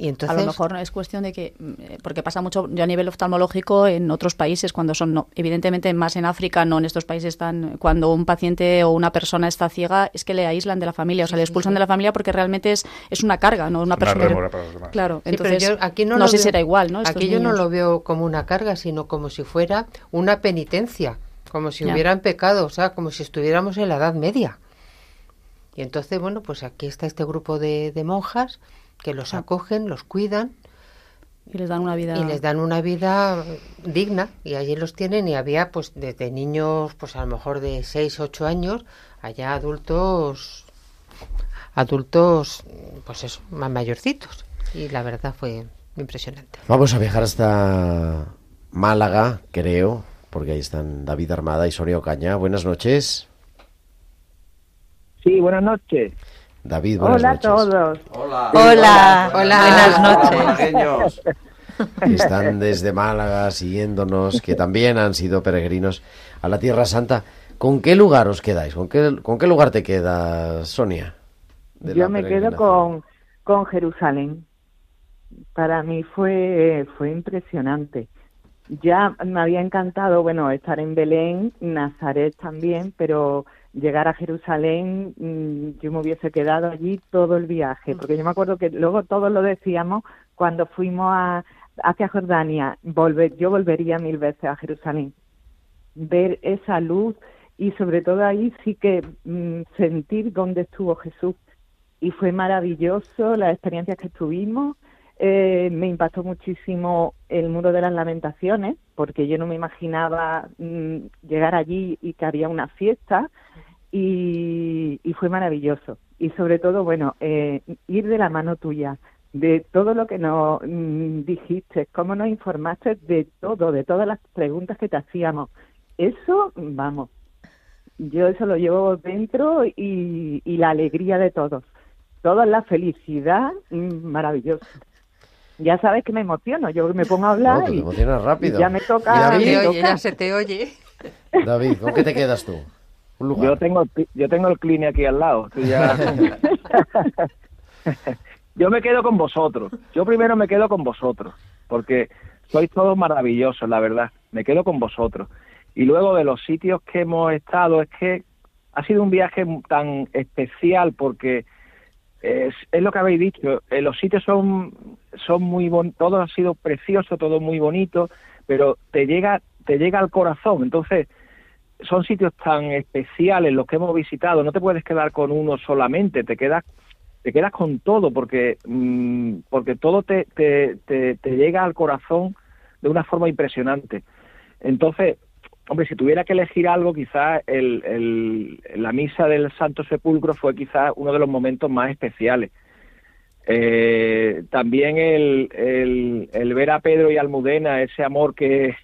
Y entonces, A lo mejor es cuestión de que, mm, eh, porque pasa mucho ya a nivel oftalmológico en otros países cuando son, no, evidentemente más en África, no en estos países tan, cuando un paciente o una persona está ciega, es que le aíslan de la familia, o sea, le expulsan de la familia porque realmente es, es una carga, no una Una persona. para los demás. Claro, Sí, entonces yo aquí no, sé veo- si era igual, ¿no? Aquí yo no lo veo como una carga, sino como si fuera una penitencia, como si Ya. hubieran pecado, o sea, como si estuviéramos en la Edad Media. Y entonces, bueno, pues aquí está este grupo de, de monjas que los acogen, los cuidan Y les dan una vida. y les dan una vida digna y allí los tienen y había pues desde niños pues a lo mejor de 6, 8 años allá adultos adultos pues eso, más mayorcitos y la verdad fue impresionante. Vamos a viajar hasta Málaga, creo, porque ahí están David Armada y Sonia Ocaña. Buenas noches. Sí, buenas noches. David, buenas Hola a todos. Hola. Hola, Buenas noches. Que están desde Málaga siguiéndonos, que también han sido peregrinos a la Tierra Santa. ¿Con qué lugar os quedáis? ¿Con qué, con qué lugar te quedas, Sonia? Yo me quedo con, con Jerusalén. Para mí fue, fue impresionante. Ya me había encantado, bueno, estar en Belén, Nazaret también, pero llegar a Jerusalén, mm, yo me hubiese quedado allí todo el viaje, porque yo me acuerdo que luego todos lo decíamos cuando fuimos a, hacia Jordania, volver, yo volvería mil veces a Jerusalén. Ver esa luz y sobre todo ahí sí que mm, sentir dónde estuvo Jesús y fue maravilloso las experiencias que tuvimos. Eh, me impactó muchísimo el muro de las lamentaciones, porque yo no me imaginaba mm, llegar allí y que había una fiesta, y, fue maravilloso. Y sobre todo, bueno, eh, ir de la mano tuya, de todo lo que nos mm, dijiste, cómo nos informaste de todo, de todas las preguntas que te hacíamos. Eso, vamos, yo eso lo llevo dentro y, y la alegría de todos. Toda la felicidad, mm, maravilloso. Ya sabes que me emociono, yo me pongo a hablar No, tú te y, emocionas rápido. y ya me toca. David, me oye, toca. ya se te oye. David, ¿con qué te quedas tú? Un lugar. Yo tengo, yo tengo el cline aquí al lado. ya- <laughs> yo me quedo con vosotros. Yo primero me quedo con vosotros, porque sois todos maravillosos, la verdad. Me quedo con vosotros. Y luego de los sitios que hemos estado, es que ha sido un viaje tan especial porque es, es lo que habéis dicho. eh, los sitios son, son muy bonitos, todo ha sido precioso, todo muy bonito, pero te llega, te llega al corazón. Entonces, son sitios tan especiales los que hemos visitado, no te puedes quedar con uno solamente, te quedas te quedas con todo porque mm, porque todo te, te, te, llega al corazón de una forma impresionante. Entonces, hombre, si tuviera que elegir algo, quizás el, la misa del Santo Sepulcro fue quizás uno de los momentos más especiales. Eh, también el, el, ver a Pedro y Almudena, ese amor que,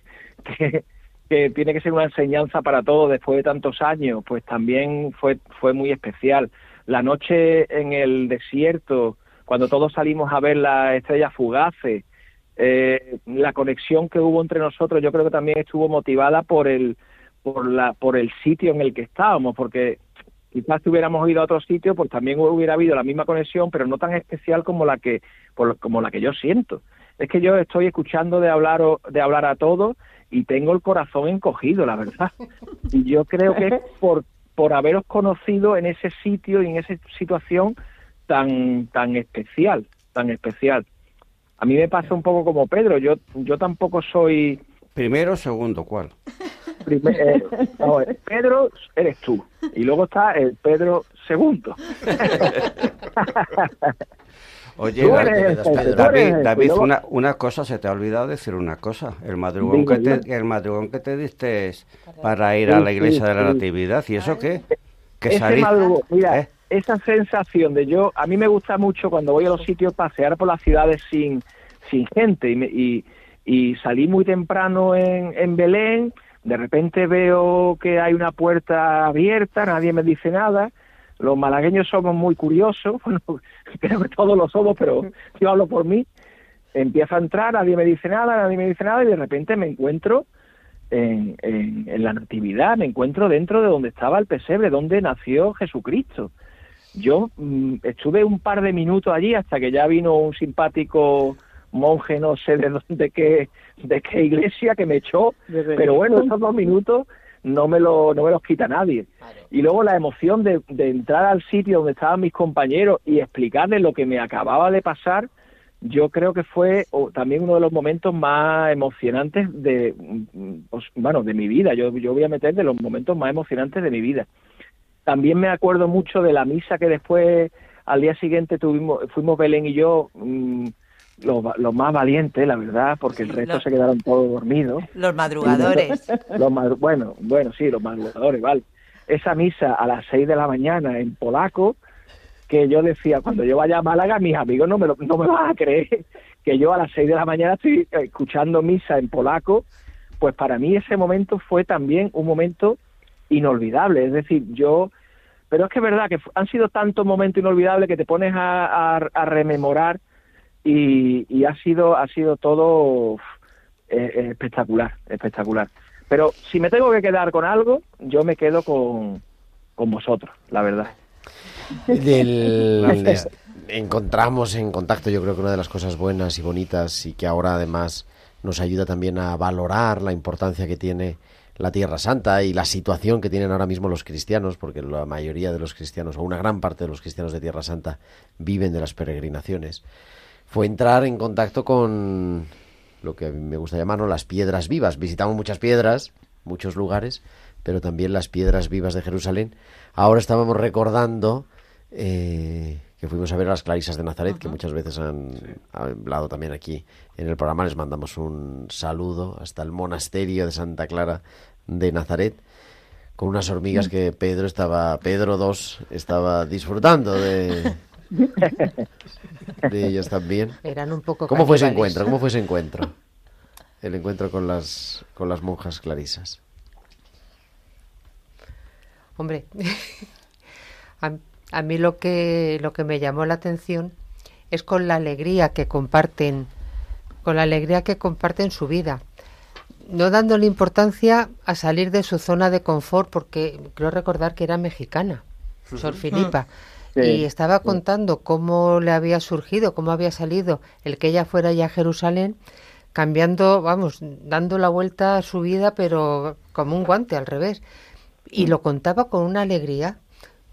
<laughs> que, que tiene que ser una enseñanza para todos después de tantos años, pues también fue, fue muy especial. La noche en el desierto, cuando todos salimos a ver las estrellas fugaces, eh, la conexión que hubo entre nosotros, yo creo que también estuvo motivada por el, por la, por el sitio en el que estábamos, porque quizás si hubiéramos ido a otro sitio, pues también hubiera habido la misma conexión, pero no tan especial como la que, por- como la que yo siento. Es que yo estoy escuchando de hablar o- de hablar a todos y tengo el corazón encogido, la verdad. Y yo creo que es <laughs> por, por haberos conocido en ese sitio y en esa situación tan, tan especial, tan especial. A mí me pasa un poco como Pedro, yo, yo tampoco soy Primero segundo, ¿cuál? <laughs> Prime- eh, Pedro eres tú. Y luego está el Pedro segundo. Oye, David, David, David, luego- una, una cosa, se te ha olvidado decir una cosa. El madrugón, que te, el madrugón que te diste para ir Sí, a la sí, iglesia de la sí. Natividad. ¿Y eso qué? Que Ese salí- madrugón, mira, ¿Eh? esa sensación de yo, a mí me gusta mucho cuando voy a los sitios pasear por las ciudades sin, sin gente y, me- y, y salí muy temprano en, en Belén, de repente veo que hay una puerta abierta, nadie me dice nada, los malagueños somos muy curiosos, <laughs> bueno, creo que todos lo somos, pero <laughs> yo hablo por mí, empiezo a entrar, nadie me dice nada, nadie me dice nada y de repente me encuentro en, en, en la natividad, me encuentro dentro de donde estaba el pesebre, donde nació Jesucristo. Yo mm, estuve un par de minutos allí hasta que ya vino un simpático monje, no sé de dónde, qué, de qué iglesia, que me echó, pero bueno, esos dos minutos no me, lo, no me los quita nadie. Y luego la emoción de, de entrar al sitio donde estaban mis compañeros y explicarles lo que me acababa de pasar, yo creo que fue o, también uno de los momentos más emocionantes de, pues, bueno, de mi vida. Yo, yo voy a meter de los momentos más emocionantes de mi vida. También me acuerdo mucho de la misa que después, al día siguiente, tuvimos, fuimos Belén y yo, mm, los, los más valientes, la verdad, porque el resto se quedaron todos dormidos. Los madrugadores. <laughs> Los madru- bueno, bueno, sí, los madrugadores, vale. Esa misa a las seis de la mañana en polaco, que yo decía, cuando yo vaya a Málaga, mis amigos no me, lo, no me van a creer que yo a las seis de la mañana estoy eh, escuchando misa en polaco, pues para mí ese momento fue también un momento inolvidable. Es decir, yo... Pero es que es verdad que han sido tantos momentos inolvidables que te pones a, a- a rememorar y, y ha sido ha sido todo eh, eh, espectacular, espectacular. Pero si me tengo que quedar con algo, yo me quedo con, con vosotros, la verdad. Del- <laughs> encontramos en contacto, yo creo que una de las cosas buenas y bonitas y que ahora además nos ayuda también a valorar la importancia que tiene la Tierra Santa y la situación que tienen ahora mismo los cristianos, porque la mayoría de los cristianos, o una gran parte de los cristianos de Tierra Santa, viven de las peregrinaciones, fue entrar en contacto con lo que a mí me gusta llamar ¿no? las piedras vivas. Visitamos muchas piedras, muchos lugares, pero también las piedras vivas de Jerusalén. Ahora estábamos recordando eh, que fuimos a ver a las Clarisas de Nazaret, que muchas veces han hablado también aquí en el programa. Les mandamos un saludo hasta el monasterio de Santa Clara de Nazaret con unas hormigas que Pedro estaba, Pedro II estaba disfrutando de, <laughs> <laughs> de ellas también. Eran un poco ¿Cómo fue ese encuentro? ¿Cómo fue ese encuentro? <laughs> El encuentro con las con las monjas clarisas. Hombre, <laughs> a, a mí lo que, lo que me llamó la atención es con la alegría que comparten, con la alegría que comparten su vida. No dándole importancia a salir de su zona de confort, porque creo recordar que era mexicana, Sor. Filipa. Sí. Y estaba contando cómo le había surgido, cómo había salido el que ella fuera ya a Jerusalén, cambiando, vamos, dando la vuelta a su vida, pero como un guante al revés. Y lo contaba con una alegría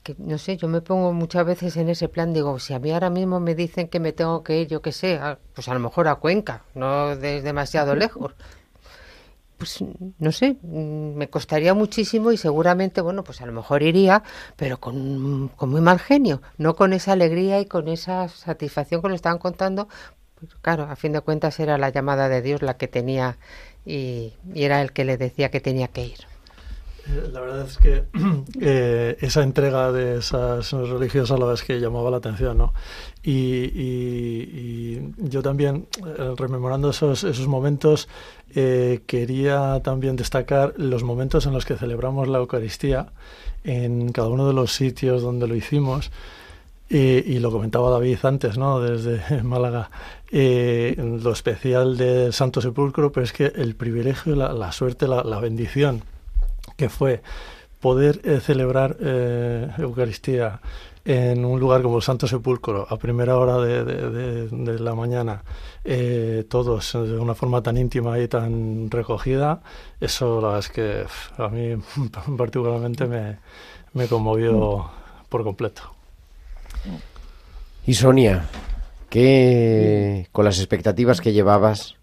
que, no sé, yo me pongo muchas veces en ese plan, digo, si a mí ahora mismo me dicen que me tengo que ir, yo qué sé, a- pues a lo mejor a Cuenca, no de demasiado lejos. Pues no sé, me costaría muchísimo y seguramente, bueno, pues a lo mejor iría, pero con, con muy mal genio, no con esa alegría y con esa satisfacción que lo estaban contando. Pues claro, a fin de cuentas era la llamada de Dios la que tenía y, y era el que le decía que tenía que ir. Eh, La verdad es que <clears throat> eh, esa entrega de esas religiosas la es que llamaba la atención, ¿no? Y, y- y yo también, eh, rememorando esos, esos momentos, eh, quería también destacar los momentos en los que celebramos la Eucaristía en cada uno de los sitios donde lo hicimos. Eh, y lo comentaba David antes, ¿no? Desde <laughs> Málaga. Eh, lo especial del Santo Sepulcro, pero es que el privilegio, la, la suerte, la, la bendición que fue poder eh, celebrar eh, Eucaristía en un lugar como el Santo Sepulcro a primera hora de, la mañana, eh, todos de una forma tan íntima y tan recogida, eso la verdad es que a mí <laughs> particularmente me, me conmovió por completo. Y Sonia, ¿qué con las expectativas que llevabas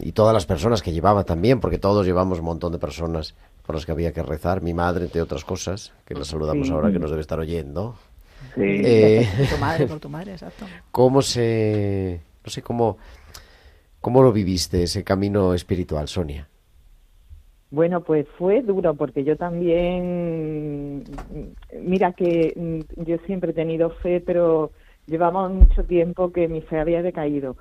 y todas las personas que llevaba también, porque todos llevamos un montón de personas por las que había que rezar, mi madre, entre otras cosas, que la saludamos Sí. ahora, que nos debe estar oyendo. Sí. Eh, Por tu madre, por tu madre, exacto. ¿Cómo se... no sé, cómo, cómo lo viviste ese camino espiritual, Sonia? Bueno, pues fue duro porque yo también, mira que mm, yo siempre he tenido fe, pero llevaba mucho tiempo que mi fe había decaído.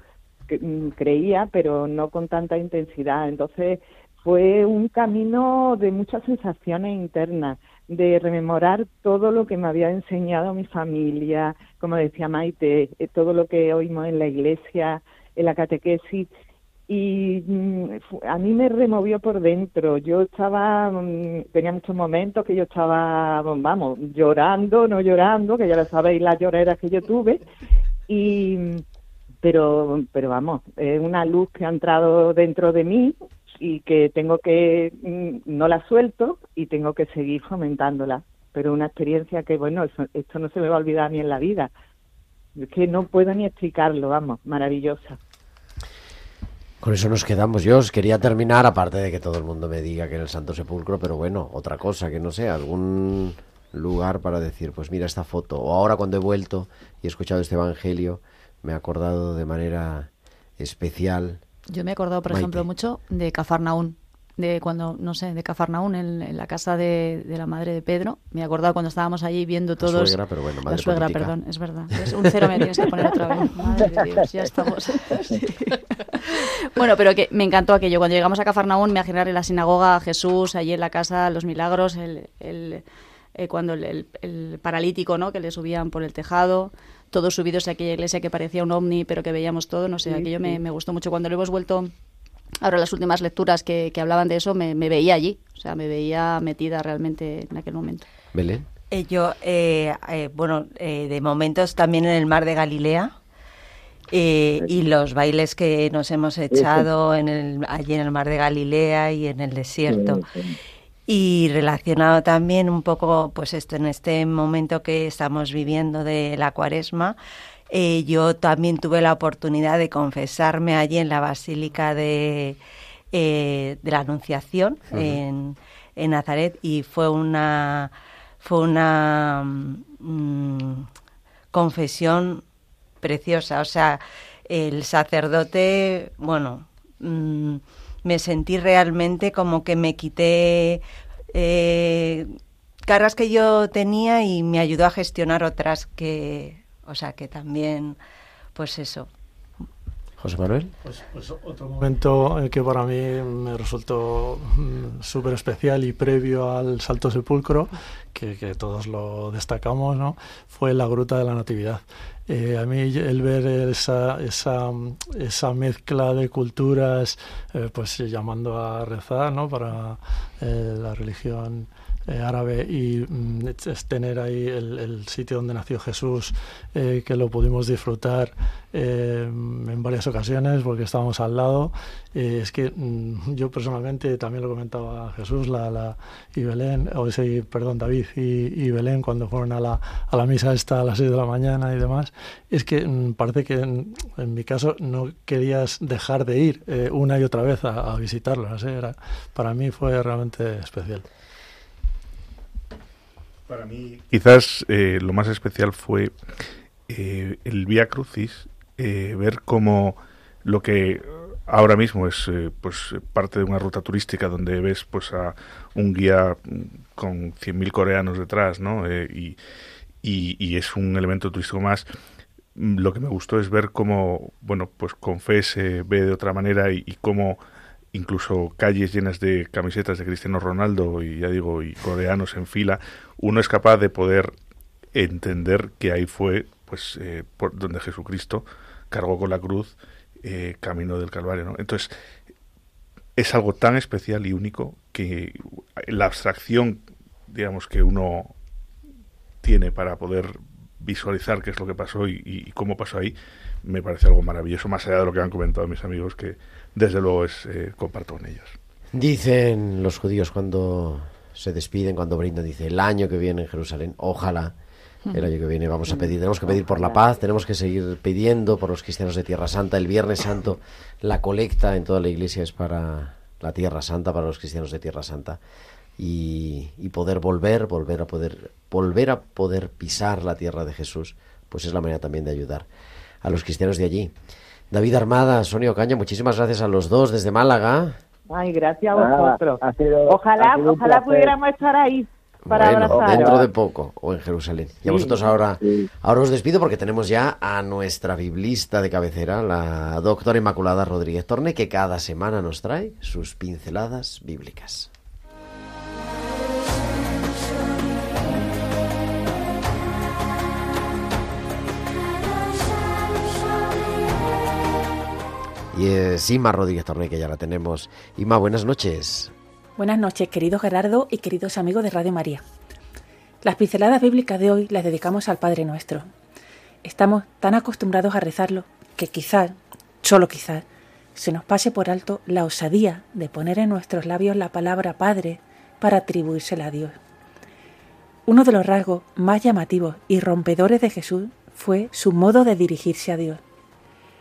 Mm, Creía, pero no con tanta intensidad. Entonces fue un camino de muchas sensaciones internas, de rememorar todo lo que me había enseñado mi familia, como decía Maite, eh, todo lo que oímos en la iglesia, en la catequesis y mm, a mí me removió por dentro. Yo estaba, mm, tenía muchos momentos que yo estaba, vamos, llorando, no llorando, que ya lo sabéis las lloreras que yo tuve, y pero, pero vamos, es una luz que ha entrado dentro de mí y que tengo que, mm, no la suelto y tengo que seguir fomentándola. Pero una experiencia que, bueno, eso- esto no se me va a olvidar ni en la vida. Es que no puedo ni explicarlo, vamos, maravillosa. Con eso nos quedamos. Yo os quería terminar, aparte de que todo el mundo me diga que en el Santo Sepulcro, pero bueno, otra cosa, que no sé, algún lugar para decir, pues mira esta foto. O ahora cuando he vuelto y he escuchado este Evangelio, me he acordado de manera especial. Yo me he acordado, por Maite. ejemplo, mucho de Cafarnaún, de cuando, no sé, de Cafarnaún en, en la casa de, de la madre de Pedro. Me he acordado cuando estábamos allí viendo La todos. suegra, pero bueno, la madre suegra, política. perdón, es verdad. Es un cero me tienes que poner otra vez. <laughs> Madre de Dios, ya estamos. <laughs> Sí. Bueno, pero que me encantó aquello. Cuando llegamos a Cafarnaún, me imaginar en la sinagoga a Jesús, allí en la casa, los milagros, el, el- eh, cuando el, el- el paralítico, ¿no? Que le subían por el tejado, todos subidos a aquella iglesia que parecía un ovni, pero que veíamos todo, no sé, Sí, aquello me, sí. me gustó mucho. Cuando lo hemos vuelto, ahora las últimas lecturas que, que hablaban de eso, me, me veía allí, o sea, me veía metida realmente en aquel momento. Belén. Eh, yo, eh, eh, bueno, eh, de momentos también en el mar de Galilea eh, y los bailes que nos hemos echado en el, allí en el mar de Galilea y en el desierto. Y relacionado también un poco, pues esto, en este momento que estamos viviendo de la cuaresma, eh, yo también tuve la oportunidad de confesarme allí en la Basílica de, eh, de la Anunciación en, en Nazaret y fue una fue una mm, confesión preciosa. O sea, el sacerdote, bueno, mm, me sentí realmente como que me quité eh, cargas que yo tenía y me ayudó a gestionar otras que, o sea, que también, pues eso. José Manuel. Pues, pues otro momento eh, que para mí me resultó mm, súper especial y previo al Salto Sepulcro, que, todos lo destacamos, ¿no? fue la Gruta de la Natividad. Eh, a mí el ver esa, esa, esa mezcla de culturas, eh, pues llamando a rezar ¿no? para la religión eh, árabe y mm, es- tener ahí el, el sitio donde nació Jesús, eh, que lo pudimos disfrutar eh, en varias ocasiones porque estábamos al lado. Eh, es que mm, yo personalmente también lo comentaba Jesús la, la, y Belén, o sí, perdón, David y, y Belén cuando fueron a la, a la misa esta a las 6 de la mañana y demás. Es que mm, parece que en, en mi caso no querías dejar de ir eh, una y otra vez a, a visitarlos. ¿eh? Era, para mí fue realmente especial. Para mí, quizás eh, lo más especial fue eh, el Vía Crucis, eh, ver cómo lo que ahora mismo es eh, pues parte de una ruta turística donde ves pues a un guía con 100.000 coreanos detrás, ¿no? Eh, y, y, y es un elemento turístico más. Mm, Lo que me gustó es ver cómo, bueno, pues con fe se ve de otra manera y, y cómo incluso calles llenas de camisetas de Cristiano Ronaldo y ya digo y coreanos en fila uno es capaz de poder entender que ahí fue pues eh, por donde Jesucristo cargó con la cruz eh, camino del Calvario ¿no? entonces es algo tan especial y único que la abstracción digamos que uno tiene para poder visualizar qué es lo que pasó y, y cómo pasó ahí me parece algo maravilloso más allá de lo que han comentado mis amigos que desde luego es eh, comparto con ellos Dicen los judíos cuando se despiden, cuando brindan, dice el año que viene en Jerusalén, ojalá El año que viene vamos a pedir, tenemos que pedir por la paz, tenemos que seguir pidiendo por los cristianos de Tierra Santa. El Viernes Santo, la colecta en toda la iglesia es para la Tierra Santa, para los cristianos de Tierra Santa. Y, y poder volver, volver a poder, volver a poder pisar la tierra de Jesús, pues es la manera también de ayudar a los cristianos de allí. David Armada, Sonia Ocaña, muchísimas gracias a los dos desde Málaga. Ay, gracias a vosotros. sido- ojalá ojalá pudiéramos estar ahí para bueno, abrazaros. dentro de poco, o en Jerusalén. Y a vosotros ahora, sí. ahora os despido porque tenemos ya a nuestra biblista de cabecera, la doctora Inmaculada Rodríguez Torne, que cada semana nos trae sus pinceladas bíblicas. Y es Ima Rodríguez Torne, que ya la tenemos. Ima, buenas noches. Buenas noches, querido Gerardo y queridos amigos de Radio María. Las pinceladas bíblicas de hoy las dedicamos al Padre Nuestro. Estamos tan acostumbrados a rezarlo que quizás, solo quizás, se nos pase por alto la osadía de poner en nuestros labios la palabra Padre para atribuírsela a Dios. Uno de los rasgos más llamativos y rompedores de Jesús fue su modo de dirigirse a Dios.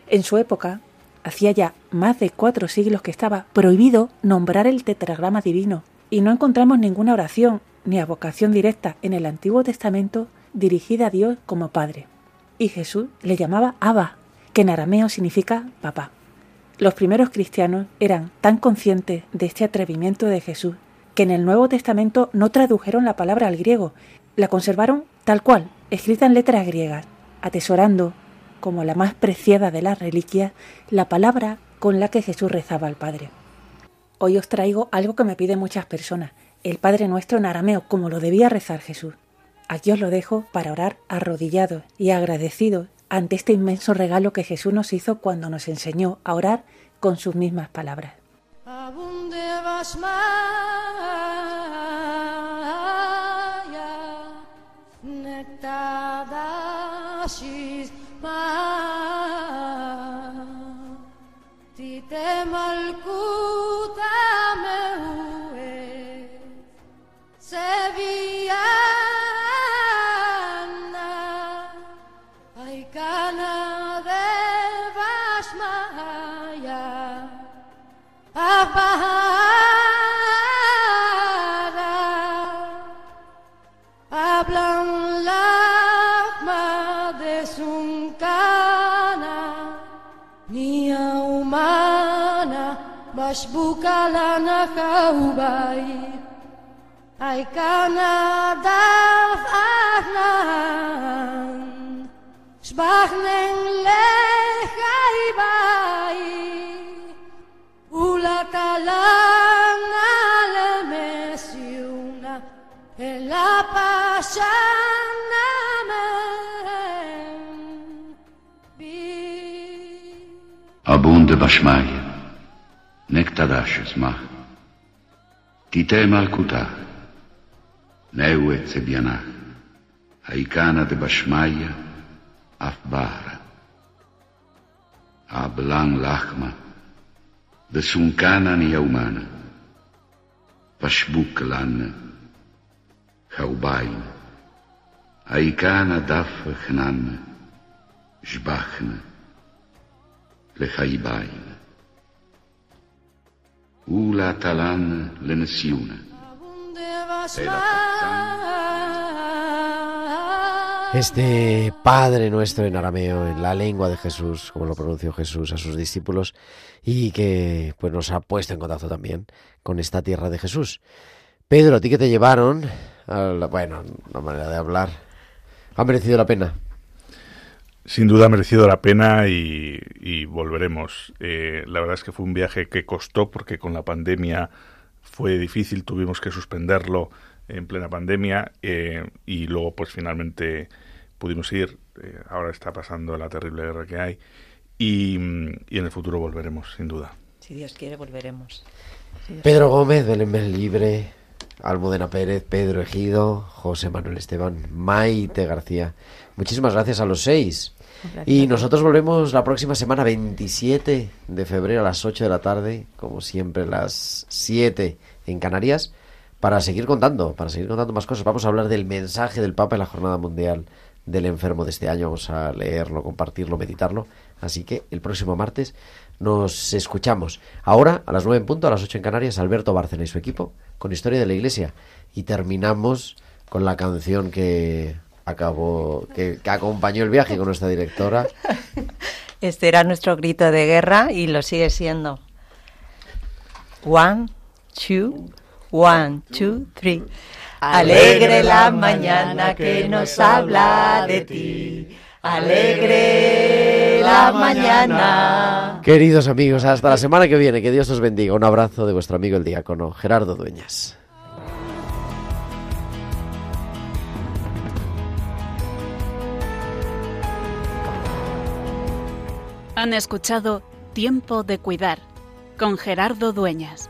En su época, hacía ya más de cuatro siglos que estaba prohibido nombrar el tetragrama divino, y no encontramos ninguna oración ni avocación directa en el Antiguo Testamento dirigida a Dios como Padre. Y Jesús le llamaba Abba, que en arameo significa papá. Los primeros cristianos eran tan conscientes de este atrevimiento de Jesús que en el Nuevo Testamento no tradujeron la palabra al griego, la conservaron tal cual, escrita en letras griegas, atesorando, como la más preciada de las reliquias, la palabra con la que Jesús rezaba al Padre. Hoy os traigo algo que me piden muchas personas, el Padre Nuestro en arameo, como lo debía rezar Jesús. Aquí os lo dejo para orar arrodillados y agradecidos ante este inmenso regalo que Jesús nos hizo cuando nos enseñó a orar con sus mismas palabras. Abunde basmaya Bucala na caubai ai canada fahnan sbahnen lehaibai. Ulata l'anna le messiuna e la pasciana Abunde bashmaje, nek tadash zmah, ti te malkuta, neue cebianah, haikana de bashmaja, afbara, ablan lahmah, Vesunkanania humana. Vashbuklan. Haubain. Aikana dafhnan. Jbachn. Lehaibain. Ula talan lenesiuna. Abundeva Este Padre nuestro en arameo, en la lengua de Jesús, como lo pronunció Jesús a sus discípulos, y que pues nos ha puesto en contacto también con esta tierra de Jesús. Pedro, a ti que te llevaron, la- bueno, una manera de hablar, ha merecido la pena. Sin duda ha merecido la pena y, y volveremos. Eh, la verdad es que fue un viaje que costó porque con la pandemia fue difícil, tuvimos que suspenderlo en plena pandemia eh, y luego pues finalmente pudimos ir. Eh, ahora está pasando la terrible guerra que hay y, y en el futuro volveremos, sin duda. Si Dios quiere, volveremos. Pedro Gómez, Belén Belén Libre, Almudena Pérez, Pedro Ejido, José Manuel Esteban, Maite García. Muchísimas gracias a los seis. Gracias Y nosotros volvemos la próxima semana, 27 de febrero a las 8 de la tarde, como siempre, las 7 en Canarias, para seguir contando, para seguir contando más cosas. Vamos a hablar del mensaje del Papa en la Jornada Mundial del Enfermo de este año. Vamos a leerlo, compartirlo, meditarlo. Así que el próximo martes nos escuchamos. Ahora, a las nueve en punto, a las ocho en Canarias, Alberto Bárcena y su equipo con Historia de la Iglesia. Y terminamos con la canción que acabó, que, que acompañó el viaje con nuestra directora. <laughs> Este era nuestro grito de guerra y lo sigue siendo. One, two, one, two, three. Alegre la mañana que nos habla de ti. Alegre la mañana. Queridos amigos, hasta la semana que viene. Que Dios os bendiga. Un abrazo de vuestro amigo el diácono Gerardo Dueñas. Han escuchado Tiempo de Cuidar con Gerardo Dueñas.